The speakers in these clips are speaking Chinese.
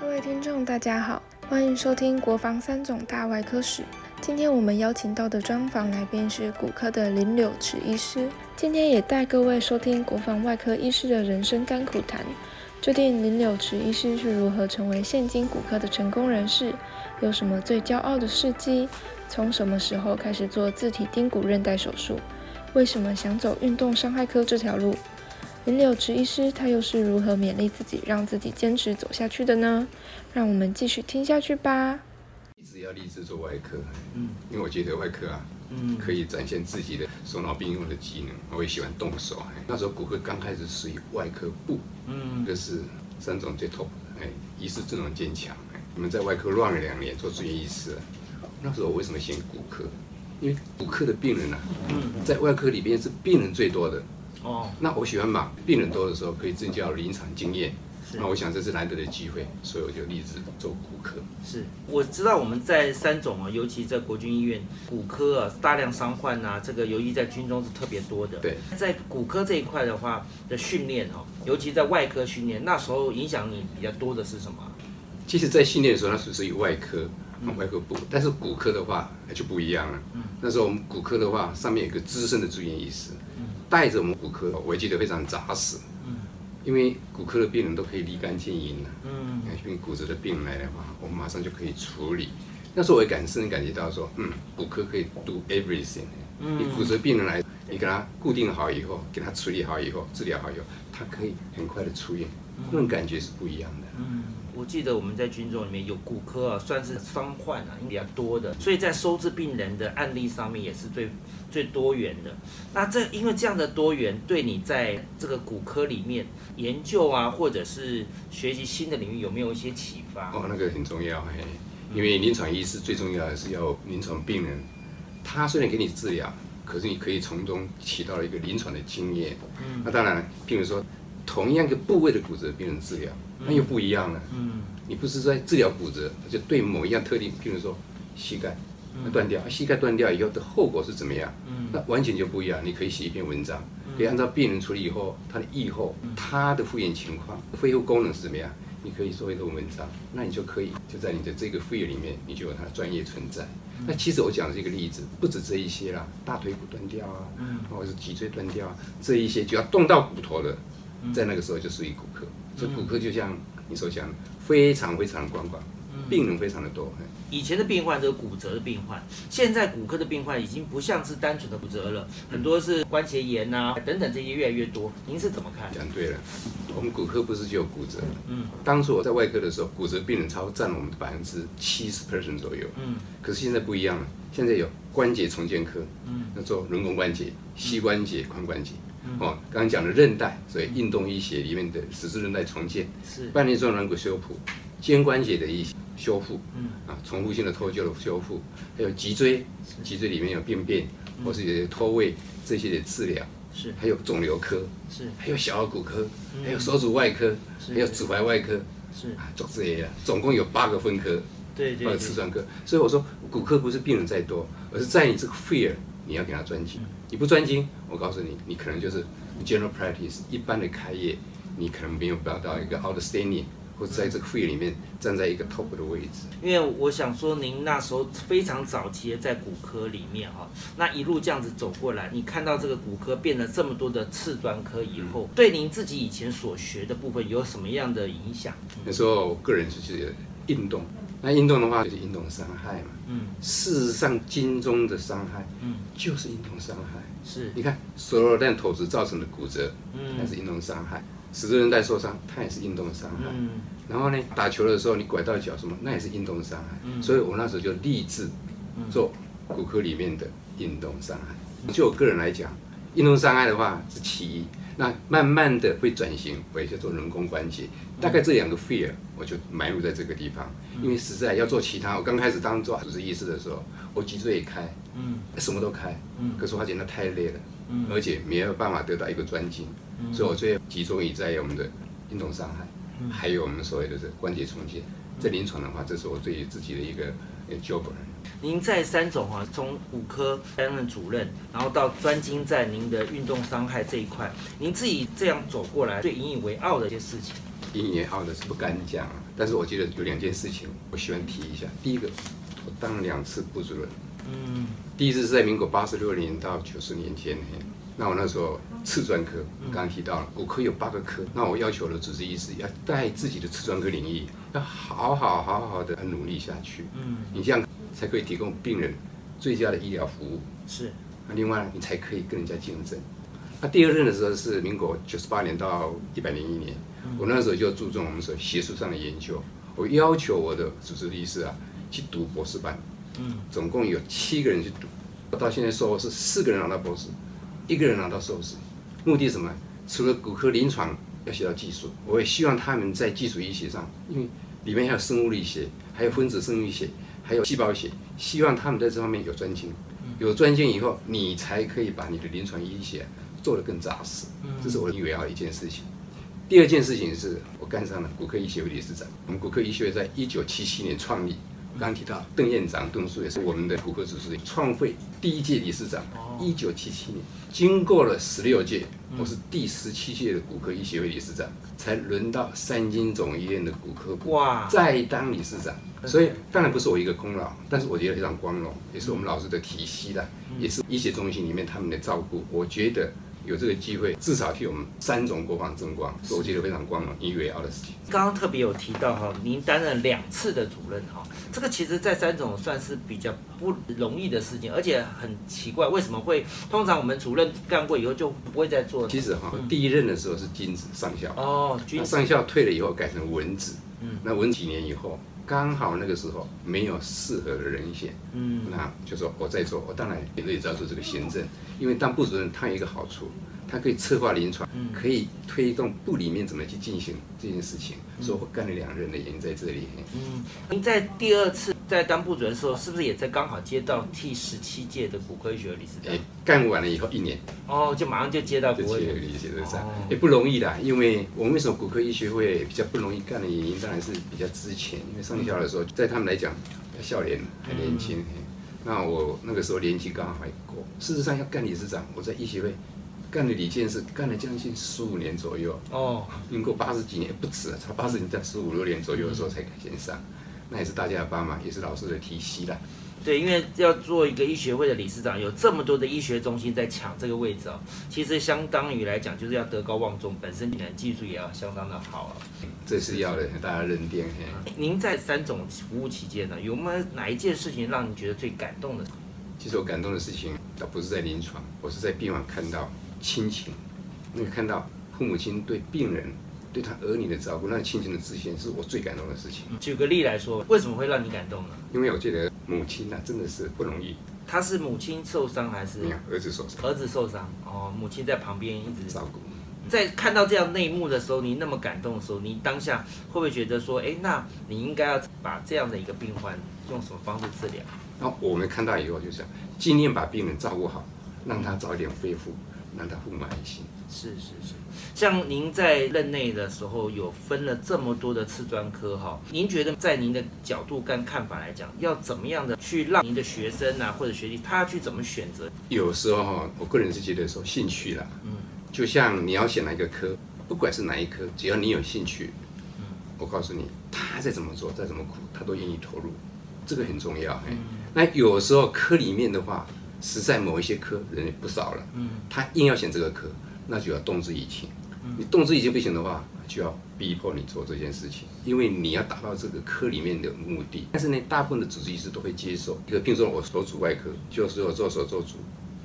各位听众，大家好，欢迎收听《国防三种大外科史》。今天我们邀请到的专访来宾是骨科的林柳池医师。今天也带各位收听国防外科医师的人生甘苦谈。究竟林柳池医师是如何成为现今骨科的成功人士？有什么最骄傲的事迹？从什么时候开始做自体髌骨韧带手术？为什么想走运动伤害科这条路？林柳池医师他又是如何勉励自己，让自己坚持走下去的呢？让我们继续听下去吧。一直要立志做外科，嗯，因为我觉得外科啊，嗯，可以展现自己的手脑并用的技能。我也喜欢动手。那时候骨科刚开始属于外科部，嗯，这是三种最 top，哎，医师阵容坚强。我们在外科乱了两年做住院医师，那时候我为什么选骨科？因为骨科的病人啊，嗯，在外科里边是病人最多的。哦，那我喜欢把，病人多的时候可以增加临床经验。那我想这是难得的机会，所以我就立志做骨科。是，我知道我们在三种啊，尤其在国军医院骨科啊，大量伤患啊，这个尤其在军中是特别多的。对，在骨科这一块的话的训练哦，尤其在外科训练，那时候影响你比较多的是什么？其实，在训练的时候，那属于外科，外科部，但是骨科的话就不一样了。嗯，那时候我们骨科的话，上面有个资深的住院医师。带着我们骨科，我记得非常扎实。嗯，因为骨科的病人都可以立竿见影的。嗯，因为骨折的病人来的话，我们马上就可以处理。那时候我也感深感觉到说，嗯，骨科可以 do everything。嗯，你骨折病人来，你给他固定好以后，给他处理好以后，治疗好以后，他可以很快的出院，那种感觉是不一样的。嗯。我记得我们在军中里面有骨科啊，算是伤患啊，比较多的，所以在收治病人的案例上面也是最最多元的。那这因为这样的多元，对你在这个骨科里面研究啊，或者是学习新的领域，有没有一些启发？哦，那个很重要嘿，因为临床医师最重要的是要临床病人，他虽然给你治疗，可是你可以从中起到一个临床的经验。嗯，那当然，譬如说同样一个部位的骨折病人治疗。那又不一样了。嗯，你不是在治疗骨折，就对某一样特定，譬如说膝盖断掉，膝盖断掉以后的后果是怎么样？嗯，那完全就不一样。你可以写一篇文章，可以按照病人处理以后他的愈后，他的复原情况、恢复功能是怎么样？你可以做一个文章，那你就可以就在你的这个副业里面，你就有他的专业存在。那其实我讲的这个例子，不止这一些啦，大腿骨断掉啊，嗯，或者是脊椎断掉啊，这一些就要动到骨头的，在那个时候就属于骨科。所以骨科就像你所讲，非常非常的广广，病人非常的多。以前的病患都是骨折的病患，现在骨科的病患已经不像是单纯的骨折了，很多是关节炎呐等等这些越来越多。您是怎么看？讲对了，我们骨科不是就有骨折？嗯，当初我在外科的时候，骨折病人超占了我们的百分之七十 percent 左右。嗯，可是现在不一样了，现在有关节重建科，嗯，要做人工关节、膝关节、髋关节。哦，刚刚讲的韧带，所以运动医学里面的十字韧带重建，是。半年状软骨修复，肩关节的一些修复，嗯。啊，重复性的脱臼的修复，还有脊椎，脊椎里面有病变或是有些脱位这些的治疗，是。还有肿瘤科，是。还有小儿骨科，还有手足外科，还有指踝外科，是。啊，总之也总共有八个分科，对对，八个刺穿科，所以我说骨科不是病人再多，而是在你这个 fear。你要给他专精，你不专精，我告诉你，你可能就是 general practice 一般的开业，你可能没有达到一个 outstanding，或者在这个副业里面站在一个 top 的位置。因为我想说，您那时候非常早期在骨科里面哈，那一路这样子走过来，你看到这个骨科变了这么多的次专科以后，对您自己以前所学的部分有什么样的影响？那时候我个人就是运动。那运动的话就是运动伤害嘛。嗯。事实上，筋中的伤害，嗯，就是运动伤害。是。你看，手榴弹投掷造成的骨折，嗯，那是运动伤害；十字韧带受伤，它也是运动伤害。嗯。然后呢，打球的时候你拐到脚什么，那也是运动伤害。嗯。所以我那时候就立志做骨科里面的运动伤害。就我个人来讲，运动伤害的话是其一。那慢慢的会转型，我也叫做人工关节，大概这两个 fear 我就埋入在这个地方，因为实在要做其他，我刚开始当做主治医师的时候，我脊椎也开，嗯，什么都开，嗯，可是发现那太累了，嗯，而且没有办法得到一个专精，所以我最集中于在我们的运动伤害，还有我们所谓的这关节重建，在临床的话，这是我对自己的一个 job。您在三种啊，从骨科担任主任，然后到专精在您的运动伤害这一块，您自己这样走过来，最引以为傲的一些事情。引以为傲的是不敢讲啊。但是我觉得有两件事情我喜欢提一下。第一个，我当了两次部主任。嗯。第一次是在民国八十六年到九十年间，那我那时候次专科，刚刚提到了骨科有八个科，那我要求的主治医师要带自己的次专科领域，要好好好好的努力下去。嗯。你这样才可以提供病人最佳的医疗服务。是。那另外你才可以跟人家竞争。那第二任的时候是民国九十八年到一百零一年，我那时候就注重我们所学术上的研究，我要求我的主治医师啊去读博士班，嗯，总共有七个人去读，到现在硕士四个人拿到博士，一个人拿到硕士，目的什么？除了骨科临床要学到技术，我也希望他们在基础医学上，因为里面还有生物力学，还有分子生物学，还有细胞学，希望他们在这方面有专精，有专精以后，你才可以把你的临床医学。做得更扎实，这是我以为要一件事情。第二件事情是我干上了骨科医学会理事长。我们骨科医学会在一九七七年创立，刚刚提到邓院长邓叔也是我们的骨科主治，创会第一届理事长。一九七七年，经过了十六届，我是第十七届的骨科医学会理事长，才轮到三金总医院的骨科部再当理事长。所以当然不是我一个功劳，但是我觉得非常光荣，也是我们老师的体系的，也是医学中心里面他们的照顾。我觉得。有这个机会，至少替我们三种国防争光，是我觉得非常光荣、引以为傲的事情。刚刚特别有提到哈，您担任两次的主任哈，这个其实在三种算是比较不容易的事情，而且很奇怪，为什么会？通常我们主任干过以后就不会再做。其实哈，第一任的时候是金子上校哦，上校退了以后改成文子，嗯，那文几年以后。刚好那个时候没有适合的人选，嗯，那就说我在做，我当然也可以照做这个行政，因为当部主任他有一个好处，他可以策划临床，可以推动部里面怎么去进行这件事情，所以我干了两任的原因在这里。嗯，您在第二次。在当部主任的时候，是不是也在刚好接到第十七届的骨科医学理事长？干完了以后一年，哦，就马上就接到骨科医学理事长，也不容易的。因为我们为什么骨科医学会比较不容易干的原因，当然是比较之前，因为上校的时候，在他们来讲，笑脸还年轻。那我那个时候年纪刚好还过，事实上要干理事长，我在医学会干了李健是，干了将近十五年左右。哦，民国八十几年不止，差八十年在十五六年左右的时候才敢先上。那也是大家的帮忙，也是老师的提携啦。对，因为要做一个医学会的理事长，有这么多的医学中心在抢这个位置哦。其实相当于来讲，就是要德高望重，本身你的技术也要相当的好啊。这是要的，大家认定。您在三种服务期间呢，有没有哪一件事情让你觉得最感动的？其实我感动的事情，倒不是在临床，我是在病房看到亲情，你看到父母亲对病人。对他儿女的照顾，那亲情的体现，是我最感动的事情。举个例来说，为什么会让你感动呢？因为我觉得母亲呐，真的是不容易。他是母亲受伤还是？没有，儿子受伤。儿子受伤，哦，母亲在旁边一直照顾。在看到这样内幕的时候，你那么感动的时候，你当下会不会觉得说，哎，那你应该要把这样的一个病患用什么方式治疗？那我们看到以后，就是尽量把病人照顾好，让他早一点恢复，让他父母安心。是是是，像您在任内的时候，有分了这么多的次专科哈，您觉得在您的角度跟看法来讲，要怎么样的去让您的学生啊或者学弟他去怎么选择？有时候哈，我个人是觉得说兴趣啦，嗯，就像你要选哪一个科，不管是哪一科，只要你有兴趣，嗯，我告诉你，他再怎么做，再怎么苦，他都愿意投入，这个很重要。嗯，那有时候科里面的话，实在某一些科人也不少了，嗯，他硬要选这个科。那就要动之以情，你动之以情不行的话，就要逼迫你做这件事情，因为你要达到这个科里面的目的。但是呢，大部分的主治医师都会接受。一个，比如说我手足外科，就是我做手做足，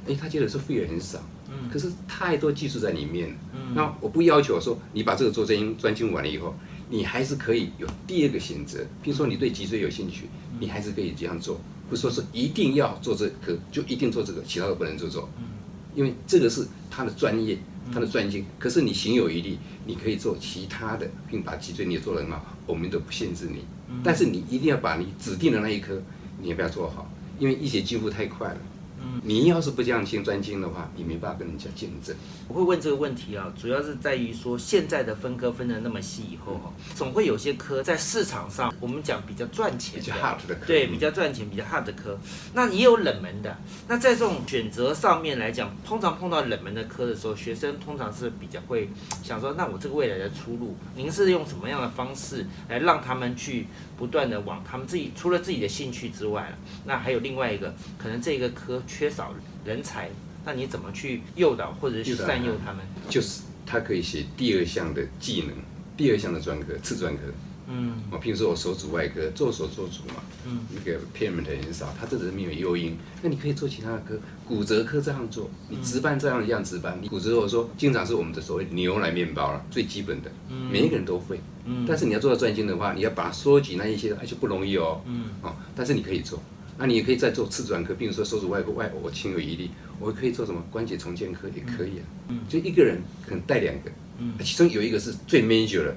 哎，他接的是费用很少，嗯，可是太多技术在里面，嗯，那我不要求说你把这个做专专精完了以后，你还是可以有第二个选择。比如说你对脊椎有兴趣，你还是可以这样做，不说是一定要做这个就一定做这个，其他的不能做做，嗯，因为这个是他的专业。他的专精，可是你行有余力，你可以做其他的，并把脊椎你也做得很好，我们都不限制你。但是你一定要把你指定的那一科，你也不要做好，因为医学进步太快了。嗯，你要是不这样精专精的话，你没办法跟人家竞争。我会问这个问题啊，主要是在于说现在的分科分的那么细以后哈，总会有些科在市场上，我们讲比较赚钱，比较 hard 的科，对，比较赚钱、比较 hard 的科。那也有冷门的。那在这种选择上面来讲，通常碰到冷门的科的时候，学生通常是比较会想说，那我这个未来的出路，您是用什么样的方式来让他们去不断的往他们自己除了自己的兴趣之外那还有另外一个可能这个科缺少人才，那你怎么去诱导或者是善诱他们？就是他可以写第二项的技能，第二项的专科，次专科。嗯，我譬如说我手指外科做手做足嘛，嗯，那个 payment 很少，他这只是没有诱因，那你可以做其他的科，骨折科这样做，你值班这样一样值班，你骨折我说经常是我们的所谓牛奶面包了，最基本的，嗯，每一个人都会，嗯，但是你要做到专精的话，你要把它收集那一些，而且不容易哦，嗯，哦，但是你可以做。那你也可以再做次专科，比如说手指外科外，我情有一例，我可以做什么？关节重建科也可以啊。嗯，就一个人可能带两个，嗯，其中有一个是最 major 的，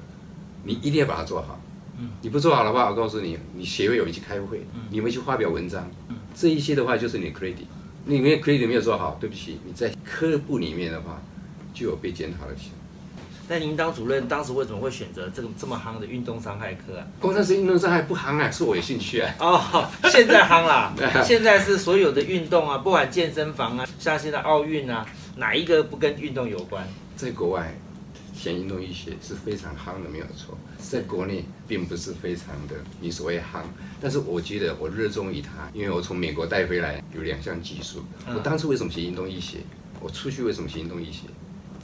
你一定要把它做好。嗯，你不做好的话，我告诉你，你协会有去开会，你们去发表文章，这一些的话就是你 credit，你没有 credit 没有做好，对不起，你在科部里面的话就有被检讨的情况。那您当主任当时为什么会选择这个这么夯的运动伤害科啊？工程师运动伤害不夯啊，是我有兴趣啊。哦，现在夯啦，现在是所有的运动啊，不管健身房啊，像现在奥运啊，哪一个不跟运动有关？在国外，选运动医学是非常夯的，没有错。在国内并不是非常的你所谓夯，但是我觉得我热衷于它，因为我从美国带回来有两项技术。我当初为什么学运动医学？我出去为什么学运动医学？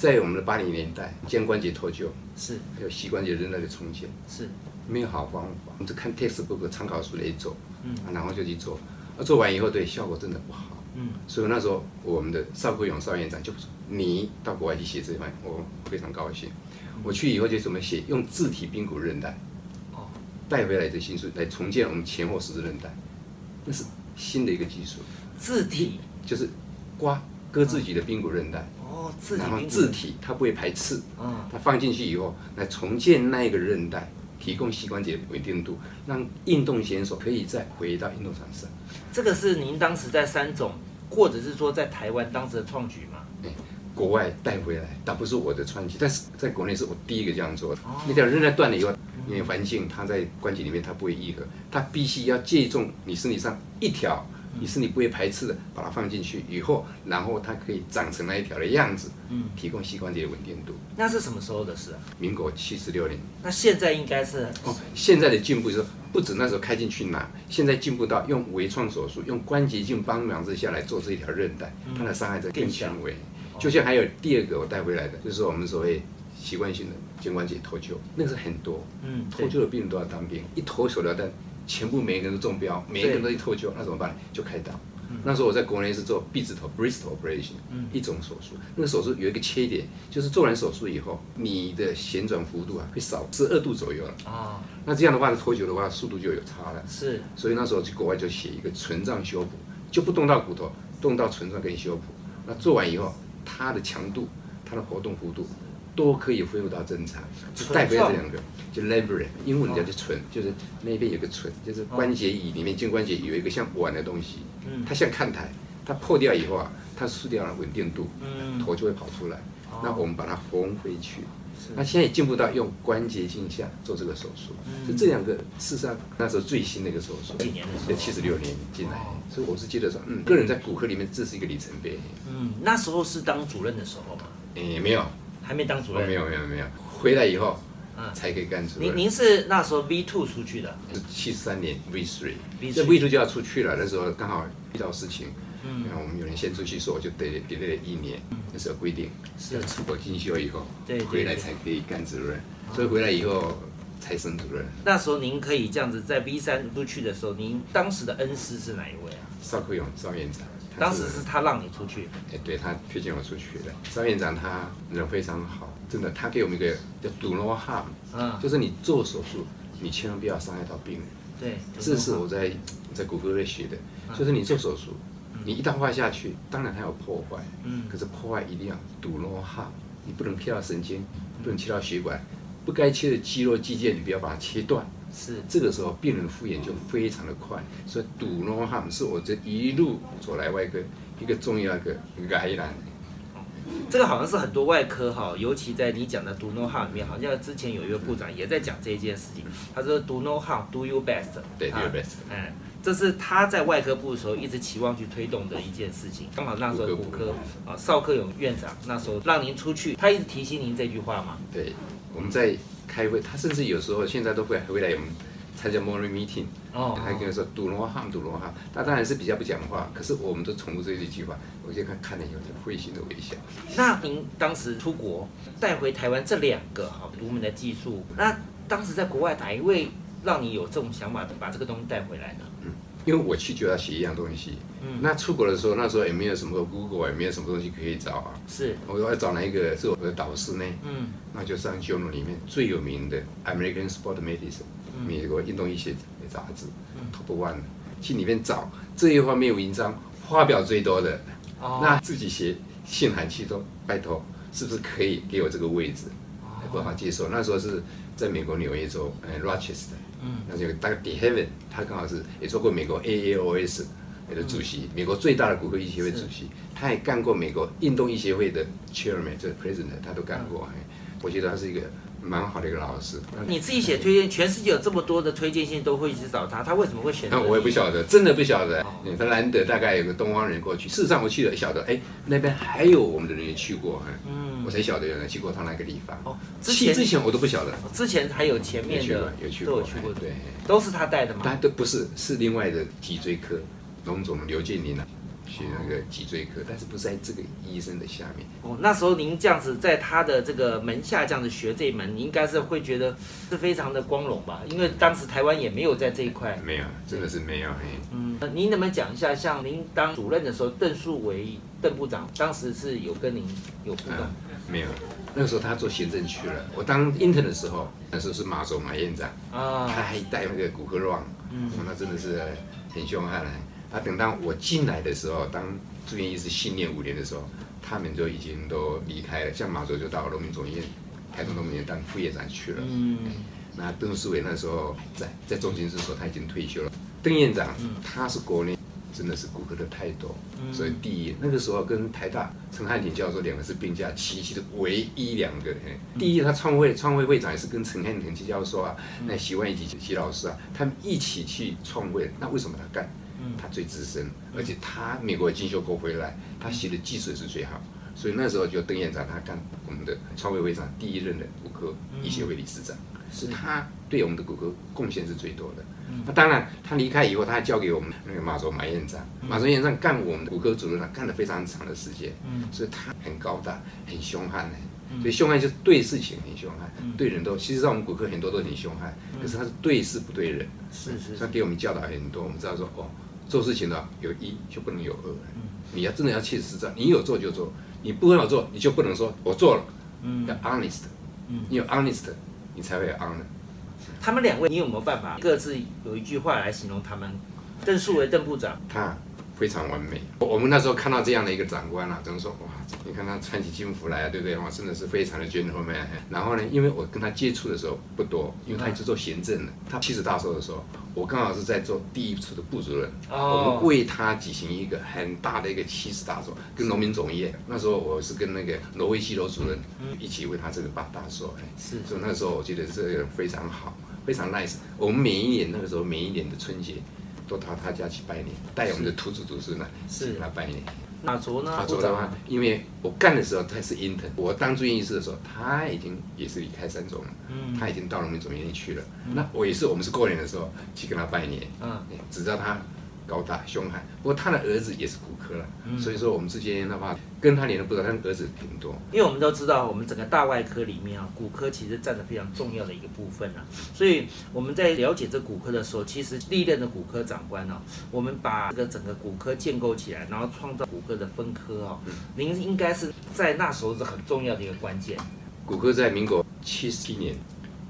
在我们的八零年代，肩关节脱臼是，还有膝关节韧带的重建。是，没有好方法，我们就看 textbook 参考书来做，嗯，然后就去做，啊，做完以后对效果真的不好，嗯，所以那时候我们的邵国勇邵院长就说，你到国外去写这一块，我非常高兴，我去以后就怎么写，用自体髌骨韧带，哦，带回来的新术来重建我们前后十字韧带，那是新的一个技术，自体。就是刮割自己的髌骨韧带。然后自体它不会排斥，它放进去以后来重建那一个韧带，提供膝关节稳定度，让运动选手可以再回到运动场上。这个是您当时在三种，或者是说在台湾当时的创举吗？国外带回来，倒不是我的创举，但是在国内是我第一个这样做的。那条韧带断了以后，因为环境它在关节里面它不会愈合，它必须要借重你身体上一条。你是你不会排斥的，把它放进去以后，然后它可以长成那一条的样子，嗯，提供膝关节稳定度。那是什么时候的事啊？民国七十六年。那现在应该是哦，现在的进步是不止那时候开进去拿，现在进步到用微创手术，用关节镜帮忙之下来做这一条韧带，它的伤害在更轻微。就像还有第二个我带回来的，就是我们所谓习惯性的肩关节脱臼，那个是很多，嗯，脱臼的病人都要当兵，一脱手疗带。全部每一个人都中标，每一个人都一脱臼，那怎么办？就开刀。那时候我在国内是做臂指头 （Bristol operation），一种手术。那个手术有一个缺点，就是做完手术以后，你的旋转幅度啊会少十二度左右了。啊，那这样的话脱臼的话，速度就有差了。是。所以那时候去国外就写一个存脏修补，就不动到骨头，动到存脏跟修补。那做完以后，它的强度、它的活动幅度。都可以恢复到正常，就代表这两个，就 l a b r a r y 英文叫做唇，就是那边有个唇，就是关节椅里面肩关节有一个像碗的东西，它像看台，它破掉以后啊，它失掉了稳定度，头就会跑出来，那我们把它缝回去。那现在也进步到用关节镜下做这个手术，就这两个事实上那时候最新的一个手术，几年。的在七十六年进来，所以我是记得说，嗯，个人在骨科里面这是一个里程碑。嗯，那时候是当主任的时候吗？诶，没有。还没当主任，没有没有没有，回来以后，嗯，才可以干主任。您您是那时候 V two 出去的，是七三年 V three，这 V two 就要出去了，那时候刚好遇到事情，嗯，然后我们有人先出去，所以我就得得了一年，那时候规定是要出国进修以后，对，回来才可以干主任，所以回来以后才升主任。那时候您可以这样子在 V 三出去的时候，您当时的恩师是哪一位啊？邵克勇邵院长。当时是他让你出去，哎，对他推荐我出去的。张院长他人非常好，真的，他给我们一个叫 “do no harm”，嗯，就是你做手术，你千万不要伤害到病人。对，这是我在在谷歌里学的，就是你做手术，你一刀划下去，当然它有破坏，嗯，可是破坏一定要 “do no harm”，你不能切到神经，不能切到血管，不该切的肌肉肌腱，你不要把它切断。是，这个时候病人复原就非常的快。所以杜诺汉是我这一路走来外科一个重要的概念。这个好像是很多外科哈，尤其在你讲的 do no harm 里面，好像之前有一位部长也在讲这件事情。他说 do no harm，do your best。对，do your best。嗯，这是他在外科部的时候一直期望去推动的一件事情。刚好那时候骨科啊，邵克勇院长那时候让您出去，他一直提醒您这句话嘛。对，我们在开会，他甚至有时候现在都会回来我们。参加 morning meeting，哦，他跟我说赌龙汉，赌龙汉，他当然是比较不讲话，可是我们都重复这一句话，我就看看了以后就会心的微笑。那您当时出国带回台湾这两个哈独门的技术，那当时在国外哪一位让你有这种想法，把这个东西带回来呢？嗯，因为我去就要学一样东西，嗯，那出国的时候那时候也没有什么 Google，也没有什么东西可以找啊，是，我要找哪一个是我的导师呢？嗯，那就上 journal 里面最有名的 American Sport Medicine。美国运动医学杂志，Top One，去里面找这一方面文章发表最多的，哦。那自己写信函去都拜托，是不是可以给我这个位置？不好接受。那时候是在美国纽约州，呃，Rochester，嗯，那就大概 d e h e a v e n 他刚好是也做过美国 AAOS 的主席，美国最大的骨科医学会主席，他也干过美国运动医协会的 Chairman，这 President，他都干过。我觉得他是一个。蛮好的一个老师，你自己写推荐，全世界有这么多的推荐信，都会去找他，他为什么会选？那我也不晓得，真的不晓得。他难得大概有个东方人过去，事实上我去了，晓得，哎，那边还有我们的人员去过，嗯，我才晓得原来去过他那个地方。哦，之前之前我都不晓得，之前还有前面的有去过，都有去过，对，都是他带的吗？他都不是，是另外的脊椎科龙总刘建林啊。学那个脊椎科，但是不是在这个医生的下面。哦，那时候您这样子在他的这个门下这样子学这一门，你应该是会觉得是非常的光荣吧？因为当时台湾也没有在这一块。没有，真的是没有。嗯，您能不能讲一下，像您当主任的时候，邓树为邓部长当时是有跟您有互动？没有，那个时候他做行政去了。我当 intern 的时候，那时候是马总马院长啊，他还带那个骨科 run，嗯，那真的是很凶悍。他等到我进来的时候，当住院医师训练五年的时候，他们就已经都离开了。像马卓就到农民总医院、台中农民院当副院长去了。嗯，那邓世伟那时候在在中心的时候他已经退休了。邓院长，他是国内真的是骨科的泰斗，所以第一那个时候跟台大陈汉廷教授两个是并驾齐驱的唯一两个。第一，他创会创会会长也是跟陈汉廷教授啊，那徐万一及习老师啊，他们一起去创会。那为什么他干？他最资深，而且他美国进修过回来，他写的技术也是最好，所以那时候就邓院长他干我们的创会会长第一任的骨科医学会理事长，是他对我们的骨科贡献是最多的。那当然他离开以后，他还交给我们那个马卓马院长，马卓院长干我们的骨科主任，干了非常长的时间，所以他很高大，很凶悍的。所以凶悍就是对事情很凶悍，对人都，其实在我们骨科很多都很凶悍，可是他是对事不对人，是是，他给我们教导很多，我们知道说哦。做事情呢，有一就不能有二。嗯，你要真的要切实在，你有做就做，你不好做，你就不能说我做了。嗯，要 honest。嗯，你有 honest，你才会有 honor。他们两位，你有没有办法各自有一句话来形容他们？邓树为邓部长，他。非常完美。我们那时候看到这样的一个长官啊，怎么说哇？你看他穿起军服来啊，对不对？哇，真的是非常的 gentleman。然后呢，因为我跟他接触的时候不多，因为他一直做行政的。他七十大寿的时候，我刚好是在做第一次的部主任，我们为他举行一个很大的一个七十大寿，跟农民总业。那时候我是跟那个挪威西罗主任一起为他这个办大寿。是，所以那时候我觉得这个非常好，非常 nice。我们每一年那个时候每一年的春节。都到他家去拜年，带我们的土子祖孙呢，是他拜年。那昨呢？法族的话，因为我干的时候他是 intern，我当住院医师的时候，他已经也是离开三中了，嗯，他已经到农民总院里去了。那我也是，我们是过年的时候去跟他拜年，嗯，只知道他。高大凶悍，不过他的儿子也是骨科了，所以说我们之间的话跟他连的不多，他儿子挺多。因为我们都知道，我们整个大外科里面啊，骨科其实占着非常重要的一个部分啊。所以我们在了解这骨科的时候，其实历任的骨科长官呢，我们把这个整个骨科建构起来，然后创造骨科的分科啊，您应该是在那时候是很重要的一个关键。骨科在民国七十七年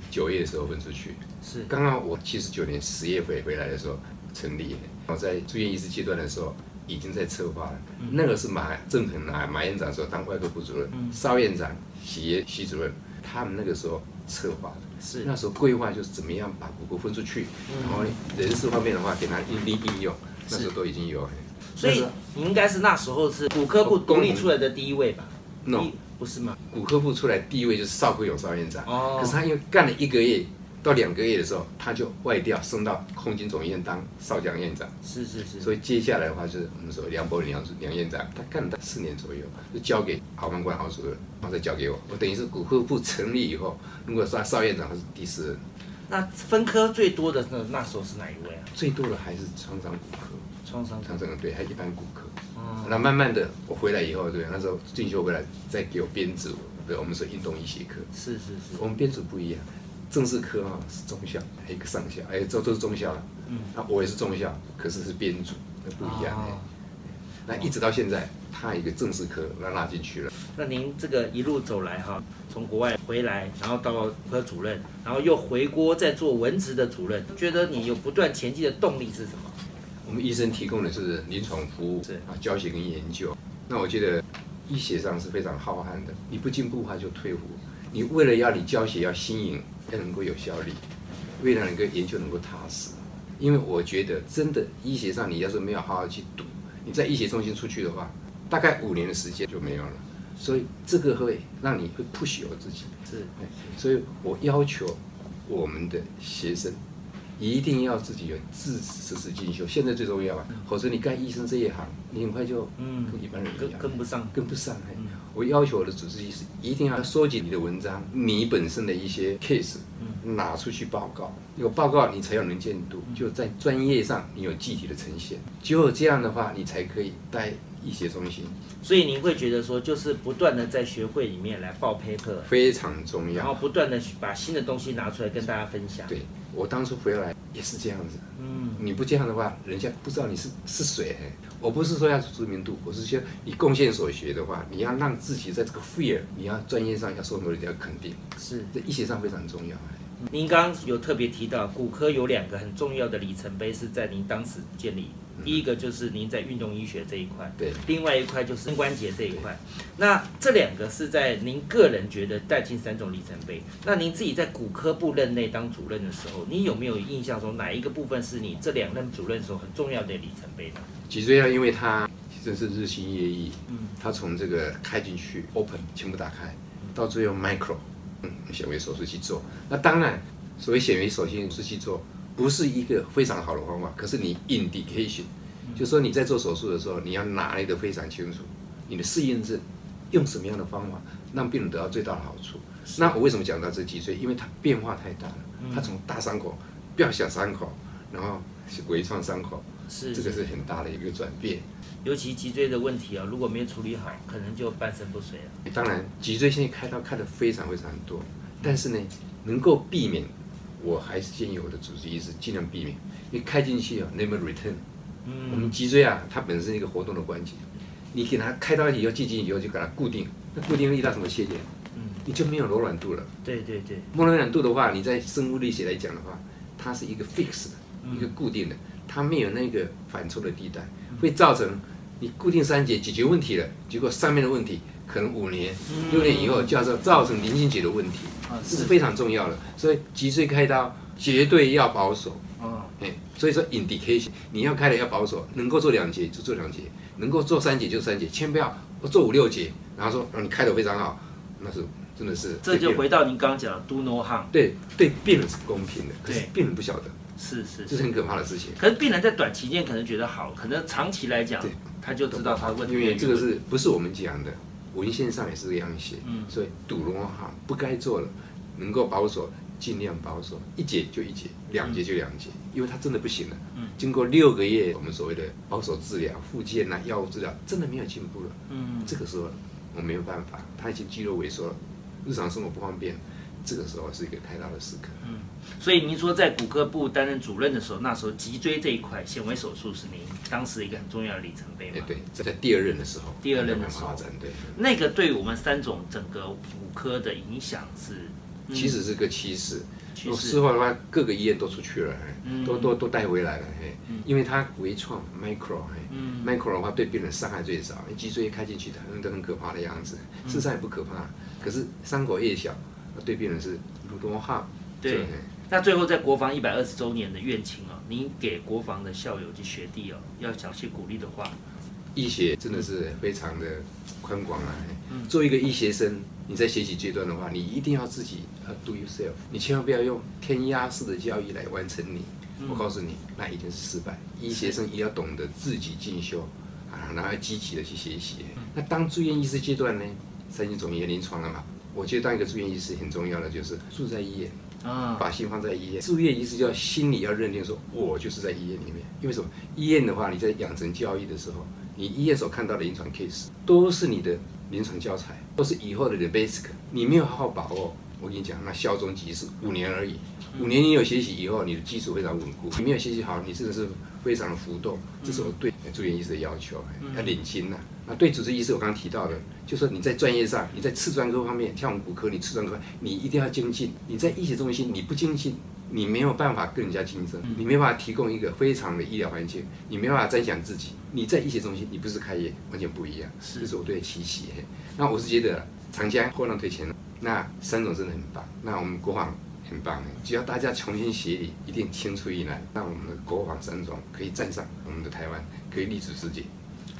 九月的时候分出去，是刚刚我七十九年十月回回来的时候成立。我在住院医师阶段的时候，已经在策划了。那个是马正恒啊，马院长说当外科部主任，邵院长、徐徐主任，他们那个时候策划的。是那时候规划就是怎么样把骨科分出去，然后人事方面的话给他一力应用，那时候都已经有。所以你应该是那时候是骨科部独立出来的第一位吧？no，不是吗？骨科部出来第一位就是邵奎勇邵院长。哦。可是他因为干了一个月到两个月的时候，他就外调升到空军总医院当少将院长。是是是。所以接下来的话就是我们说梁伯梁梁院长，他干了四年左右，就交给郝 văn 官郝主任，然后再交给我。我等于是骨科部成立以后，如果说邵院长他是第四任。那分科最多的那那时候是哪一位啊？最多的还是创伤骨科。创伤创伤对，还一般骨科。那慢慢的，我回来以后，对，那时候进修回来，再给我编组，对，我们说运动医学科。是是是。我们编组不一样，正式科啊是中校，还有一个上校，哎，这都是中校了。嗯。那我也是中校，可是是编组，那不一样哎。那一直到现在，他一个正式科那拉进去了。那您这个一路走来哈，从国外回来，然后到科主任，然后又回国再做文职的主任，觉得你有不断前进的动力是什么？我们医生提供的是临床服务，是啊，教学跟研究。那我觉得医学上是非常浩瀚的，你不进步的话就退步。你为了要你教学要新颖，要能够有效率，为了能够研究能够踏实。因为我觉得真的医学上你要是没有好好去读，你在医学中心出去的话，大概五年的时间就没有了。所以这个会让你会 push 我自己，是，所以我要求我们的学生。一定要自己有自实时进修，现在最重要啊！否则你干医生这一行，你很快就嗯跟一般人跟跟不上，跟不上。我要求我的主治医师一定要收集你的文章，你本身的一些 case，拿出去报告。有报告你才有能见度，就在专业上你有具体的呈现。只有这样的话，你才可以带医学中心。所以您会觉得说，就是不断的在学会里面来报 paper，非常重要。然后不断的把新的东西拿出来跟大家分享。对。我当初回来也是这样子，嗯，你不这样的话，人家不知道你是是谁。我不是说要知名度，我是说你贡献所学的话，你要让自己在这个 fear，你要专业上要受到人家肯定，是在医学上非常重要。您刚刚有特别提到，骨科有两个很重要的里程碑是在您当时建立。第一个就是您在运动医学这一块，对，另外一块就是膝关节这一块。那这两个是在您个人觉得带进三种里程碑。那您自己在骨科部任内当主任的时候，你有没有印象中哪一个部分是你这两任主任时候很重要的里程碑呢？脊椎啊，因为它真是日新月异，嗯，它从这个开进去 open 全部打开，到最后 micro，嗯，显微手术去做。那当然，所谓显微手术去做。不是一个非常好的方法，可是你 indication，就说你在做手术的时候，你要拿捏的非常清楚，你的适应症用什么样的方法让病人得到最大的好处。那我为什么讲到这脊椎？因为它变化太大了，它从大伤口变小伤口，然后微创伤口，是这个是很大的一个转变。尤其脊椎的问题啊，如果没有处理好，可能就半身不遂了。当然，脊椎现在开刀开的非常非常多，但是呢，能够避免。我还是建议我的主治医师尽量避免，因为开进去啊，never return。嗯。我们脊椎啊，它本身一个活动的关节，你给它开刀以后进去以后就给它固定，那固定遇到什么缺点？嗯。你就没有柔软度了。对对对。没柔软度的话，你在生物力学来讲的话，它是一个 fix 的，一个固定的，它没有那个反抽的地带，会造成你固定三节解决问题了，结果上面的问题可能五年、六年以后，就要造成临近节的问题。这是非常重要的，所以脊椎开刀绝对要保守。哦，哎，所以说 indication 你要开的要保守，能够做两节就做两节，能够做三节就三节，千万不要做五六节，然后说让你开的非常好，那是真的是。这就回到您刚刚讲的 do no harm。对对，病人是公平的，可是病人不晓得。是是，这是很可怕的事情。可是病人在短期间可能觉得好，可能长期来讲，他就知道他问题。因为这个是不是我们讲的？文献上也是这样写，嗯所以堵龙哈不该做了，能够保守尽量保守，一节就一节，两节就两节，因为他真的不行了。嗯经过六个月，我们所谓的保守治疗、复健呐、药物治疗，真的没有进步了。嗯，这个时候我没有办法，他已经肌肉萎缩了，日常生活不方便。这个时候是一个太大的时刻。嗯，所以您说在骨科部担任主任的时候，那时候脊椎这一块显微手术是您当时一个很重要的里程碑吗？对，这在第二任的时候。第二任的时候，对。那个对我们三种整个骨科的影响是，其实是个趋势。趋势。事后的话，各个医院都出去了，都都都带回来了，嘿。因为它微创 micro，嘿，micro 的话对病人伤害最少，脊椎开进去的，都很可怕的样子。事实上也不可怕，可是伤口越小。对病人是如多好。对。那最后在国防一百二十周年的院庆哦，您给国防的校友及学弟哦，要讲些鼓励的话。医学真的是非常的宽广啊。作为一个医学生，你在学习阶段的话，你一定要自己呃 do yourself，你千万不要用填鸭式的教育来完成你。我告诉你，那一定是失败。医学生也要懂得自己进修啊，然后积极的去学习。那当住院医师阶段呢，三级总医院临床了嘛？我觉得当一个住院医师很重要的就是住在医院。啊，把心放在医院，住院医师就要心里要认定说，我就是在医院里面。因为什么？医院的话，你在养成教育的时候，你医院所看到的临床 case 都是你的临床教材，都是以后的 the basic。你没有好好把握，我跟你讲，那效忠即是五年而已。五年你有学习以后，你的基础非常稳固。你没有学习好，你真的是非常的浮动。这是我对住院医师的要求，要领心呐。那对主治医师，我刚刚提到的，就说你在专业上，你在次专科方面，像我们骨科，你次专科你一定要精进。你在医学中心，你不精进，你没有办法跟人家竞争，你没办法提供一个非常的医疗环境，你没办法增强自己。你在医学中心，你不是开业，完全不一样。这是我对期许。那我是觉得长江后浪推前浪，那三种真的很棒。那我们国防。很棒，只要大家重新协力，一定青出于蓝，让我们的国防三种可以站上我们的台湾，可以立足世界。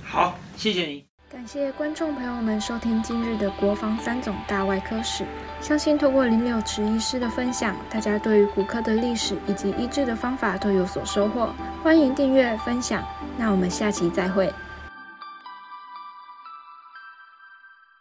好，谢谢你。感谢观众朋友们收听今日的国防三总大外科史。相信透过林柳池医师的分享，大家对于骨科的历史以及医治的方法都有所收获。欢迎订阅分享，那我们下期再会。